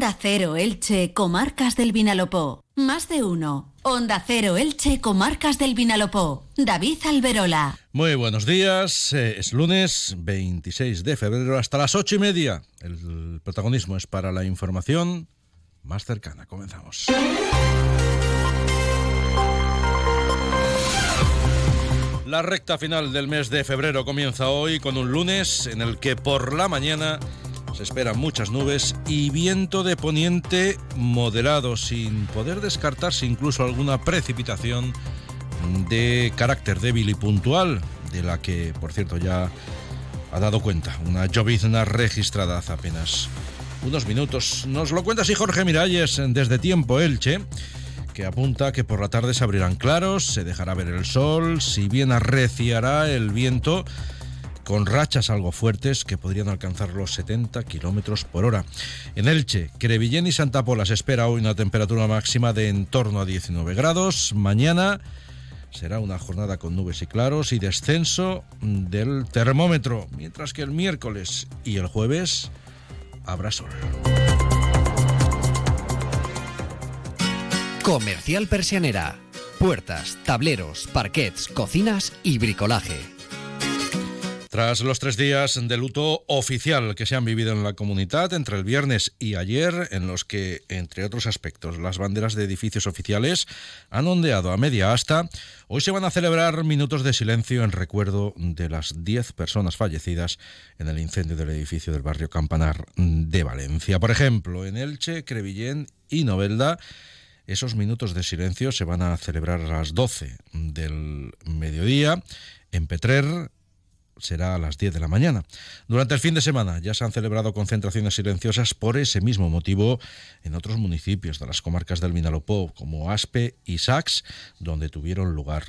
Onda Cero Elche, Comarcas del Vinalopó. Más de uno. Onda Cero Elche, Comarcas del Vinalopó. David Alberola. Muy buenos días. Eh, es lunes 26 de febrero hasta las ocho y media. El protagonismo es para la información más cercana. Comenzamos. La recta final del mes de febrero comienza hoy con un lunes en el que por la mañana se esperan muchas nubes y viento de poniente moderado, sin poder descartarse incluso alguna precipitación de carácter débil y puntual, de la que, por cierto, ya ha dado cuenta una llovizna registrada hace apenas unos minutos. Nos lo cuenta así Jorge Miralles desde Tiempo Elche que apunta que por la tarde se abrirán claros, se dejará ver el sol, si bien arreciará el viento con rachas algo fuertes que podrían alcanzar los 70 kilómetros por hora. En Elche, Crevillén y Santa Pola se espera hoy una temperatura máxima de en torno a 19 grados. Mañana será una jornada con nubes y claros y descenso del termómetro, mientras que el miércoles y el jueves habrá sol. Comercial Persianera. Puertas, tableros, parquets, cocinas y bricolaje. Tras los tres días de luto oficial que se han vivido en la comunidad entre el viernes y ayer, en los que, entre otros aspectos, las banderas de edificios oficiales han ondeado a media asta, hoy se van a celebrar minutos de silencio en recuerdo de las diez personas fallecidas en el incendio del edificio del barrio Campanar de Valencia. Por ejemplo, en Elche, Crevillén y Novelda, esos minutos de silencio se van a celebrar a las 12 del mediodía. En Petrer será a las 10 de la mañana. Durante el fin de semana ya se han celebrado concentraciones silenciosas por ese mismo motivo en otros municipios de las comarcas del Vinalopó, como Aspe y Sax, donde tuvieron lugar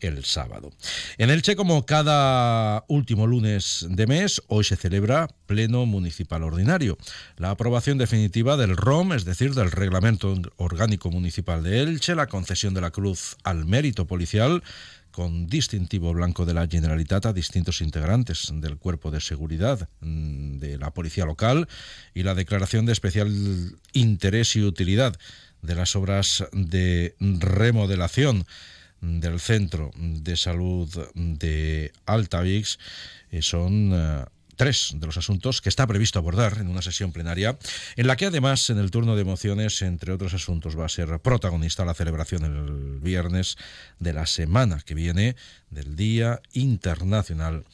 el sábado. En Elche, como cada último lunes de mes, hoy se celebra Pleno Municipal Ordinario. La aprobación definitiva del ROM, es decir, del Reglamento Orgánico Municipal de Elche, la concesión de la cruz al mérito policial, con distintivo blanco de la Generalitat a distintos integrantes del cuerpo de seguridad mm, de la policía local y la declaración de especial interés y utilidad de las obras de remodelación del Centro de Salud de Altavix eh, son eh, tres de los asuntos que está previsto abordar en una sesión plenaria, en la que además en el turno de mociones, entre otros asuntos, va a ser protagonista la celebración el viernes de la semana que viene del Día Internacional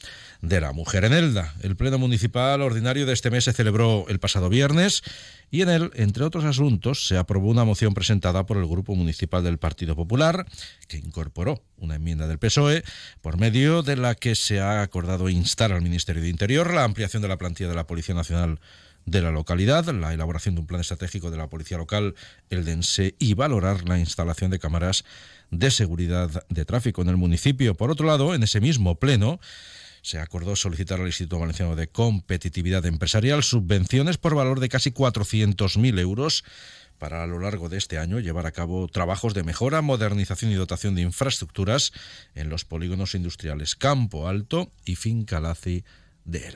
de la Mujer. En Elda, el Pleno Municipal Ordinario de este mes se celebró el pasado viernes y en él, entre otros asuntos, se aprobó una moción presentada por el Grupo Municipal del Partido Popular, que incorporó una enmienda del PSOE, por medio de la que se ha acordado instar al Ministerio de Interior la ampliación de la plantilla de la Policía Nacional de la localidad, la elaboración de un plan estratégico de la policía local, el dense, y valorar la instalación de cámaras de seguridad de tráfico en el municipio. Por otro lado, en ese mismo pleno, se acordó solicitar al Instituto Valenciano de Competitividad Empresarial subvenciones por valor de casi 400.000 euros para a lo largo de este año llevar a cabo trabajos de mejora, modernización y dotación de infraestructuras en los polígonos industriales Campo Alto y Finca Laci de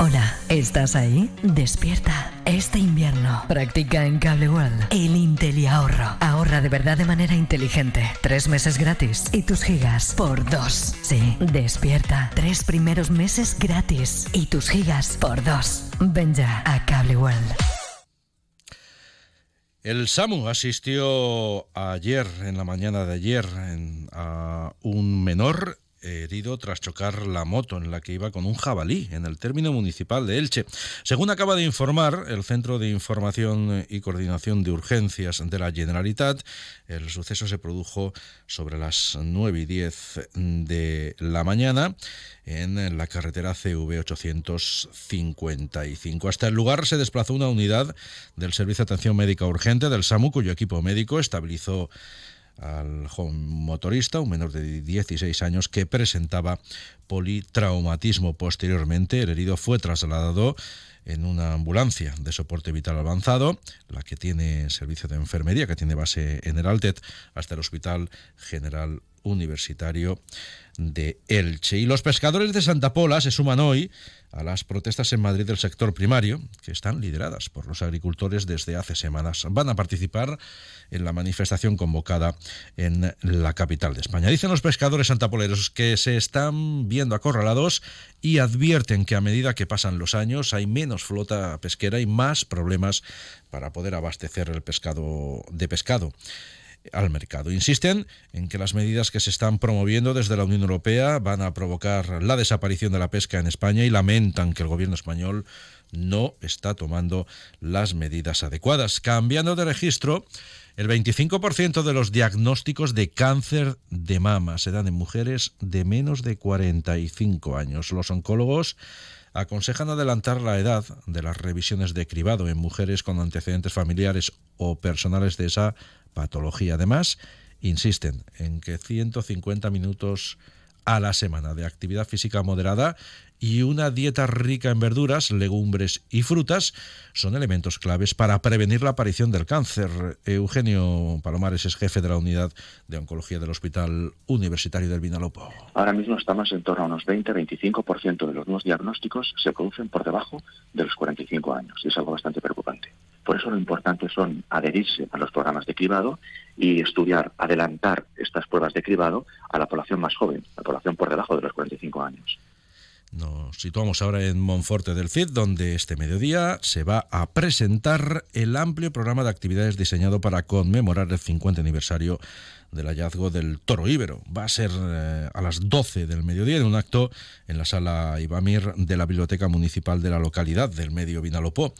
Hola, ¿estás ahí? Despierta. Este invierno practica en Cable World el Intel ahorro. Ahorra de verdad de manera inteligente. Tres meses gratis y tus gigas por dos. Sí, despierta. Tres primeros meses gratis y tus gigas por dos. Ven ya a Cable World. El SAMU asistió ayer, en la mañana de ayer, a un menor herido tras chocar la moto en la que iba con un jabalí en el término municipal de Elche. Según acaba de informar el Centro de Información y Coordinación de Urgencias de la Generalitat, el suceso se produjo sobre las 9 y 10 de la mañana en la carretera CV 855. Hasta el lugar se desplazó una unidad del Servicio de Atención Médica Urgente del SAMU, cuyo equipo médico estabilizó al joven motorista, un menor de 16 años, que presentaba politraumatismo. Posteriormente, el herido fue trasladado en una ambulancia de soporte vital avanzado, la que tiene servicio de enfermería, que tiene base en el Altet, hasta el Hospital General Universitario de Elche. Y los pescadores de Santa Pola se suman hoy a las protestas en Madrid del sector primario, que están lideradas por los agricultores desde hace semanas. Van a participar en la manifestación convocada en la capital de España. Dicen los pescadores santapoleros que se están viendo acorralados y advierten que a medida que pasan los años hay menos flota pesquera y más problemas para poder abastecer el pescado de pescado al mercado. Insisten en que las medidas que se están promoviendo desde la Unión Europea van a provocar la desaparición de la pesca en España y lamentan que el gobierno español no está tomando las medidas adecuadas. Cambiando de registro, el 25% de los diagnósticos de cáncer de mama se dan en mujeres de menos de 45 años. Los oncólogos aconsejan adelantar la edad de las revisiones de cribado en mujeres con antecedentes familiares o personales de esa patología. Además, insisten en que 150 minutos a la semana de actividad física moderada y una dieta rica en verduras, legumbres y frutas son elementos claves para prevenir la aparición del cáncer. Eugenio Palomares es jefe de la unidad de oncología del Hospital Universitario del Vinalopó. Ahora mismo estamos en torno a unos 20-25% de los nuevos diagnósticos se producen por debajo de los 45 años y es algo bastante preocupante. Por eso lo importante son adherirse a los programas de cribado y estudiar, adelantar estas pruebas de cribado a la población más joven, la población por debajo de los 45 años. Nos situamos ahora en Monforte del Cid, donde este mediodía se va a presentar el amplio programa de actividades diseñado para conmemorar el 50 aniversario del hallazgo del toro íbero. Va a ser eh, a las 12 del mediodía en un acto en la sala Ibamir de la Biblioteca Municipal de la localidad del Medio Vinalopó.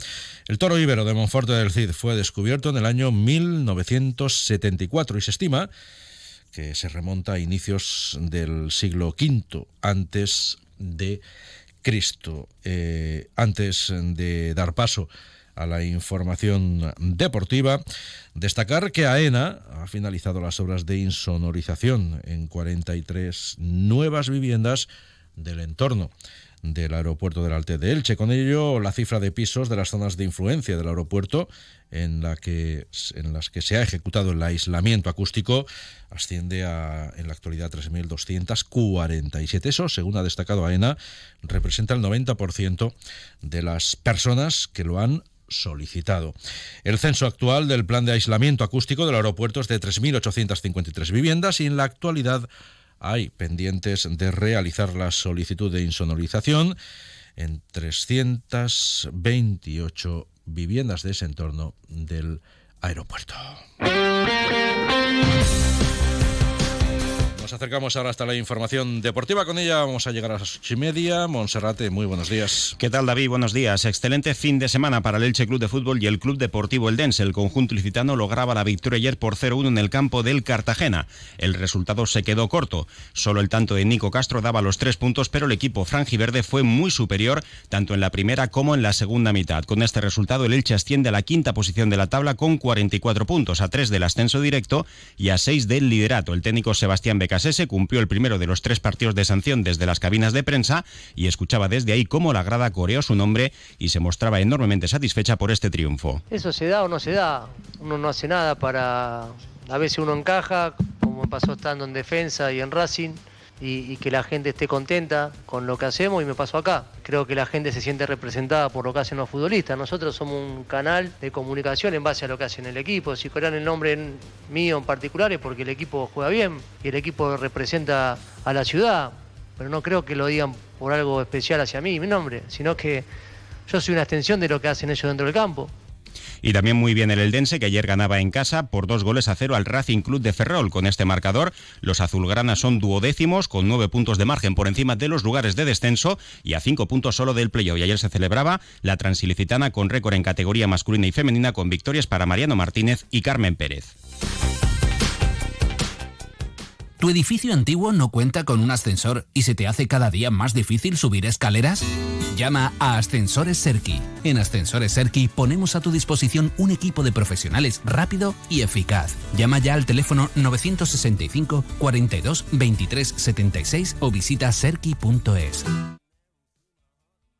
El toro íbero de Monforte del Cid fue descubierto en el año 1974 y se estima que se remonta a inicios del siglo V antes de Cristo. Eh, antes de dar paso a la información deportiva, destacar que AENA ha finalizado las obras de insonorización en 43 nuevas viviendas del entorno del aeropuerto del Alte de Elche. Con ello, la cifra de pisos de las zonas de influencia del aeropuerto en, la que, en las que se ha ejecutado el aislamiento acústico asciende a, en la actualidad, 3.247. Eso, según ha destacado AENA, representa el 90% de las personas que lo han solicitado. El censo actual del plan de aislamiento acústico del aeropuerto es de 3.853 viviendas y en la actualidad hay pendientes de realizar la solicitud de insonorización en 328 viviendas de ese entorno del aeropuerto. Acercamos ahora hasta la información deportiva. Con ella vamos a llegar a las ocho y media. Monserrate, muy buenos días. ¿Qué tal, David? Buenos días. Excelente fin de semana para el Elche Club de Fútbol y el Club Deportivo Eldense. El conjunto licitano lograba la victoria ayer por 0-1 en el campo del Cartagena. El resultado se quedó corto. Solo el tanto de Nico Castro daba los tres puntos, pero el equipo franjiverde fue muy superior tanto en la primera como en la segunda mitad. Con este resultado, el Elche asciende a la quinta posición de la tabla con 44 puntos, a 3 del ascenso directo y a 6 del liderato. El técnico Sebastián Becas se cumplió el primero de los tres partidos de sanción desde las cabinas de prensa y escuchaba desde ahí cómo la grada coreó su nombre y se mostraba enormemente satisfecha por este triunfo. Eso se da o no se da. Uno no hace nada para... A veces uno encaja, como pasó estando en defensa y en Racing y, que la gente esté contenta con lo que hacemos y me pasó acá. Creo que la gente se siente representada por lo que hacen los futbolistas. Nosotros somos un canal de comunicación en base a lo que hacen el equipo. Si fueran el nombre mío en particular es porque el equipo juega bien y el equipo representa a la ciudad. Pero no creo que lo digan por algo especial hacia mí, mi nombre, sino que yo soy una extensión de lo que hacen ellos dentro del campo. Y también muy bien el Eldense, que ayer ganaba en casa por dos goles a cero al Racing Club de Ferrol. Con este marcador, los azulgranas son duodécimos, con nueve puntos de margen por encima de los lugares de descenso y a cinco puntos solo del playoff. Y ayer se celebraba la Transilicitana con récord en categoría masculina y femenina, con victorias para Mariano Martínez y Carmen Pérez. ¿Tu edificio antiguo no cuenta con un ascensor y se te hace cada día más difícil subir escaleras? Llama a Ascensores Serki. En Ascensores Serki ponemos a tu disposición un equipo de profesionales rápido y eficaz. Llama ya al teléfono 965 42 23 76 o visita serki.es.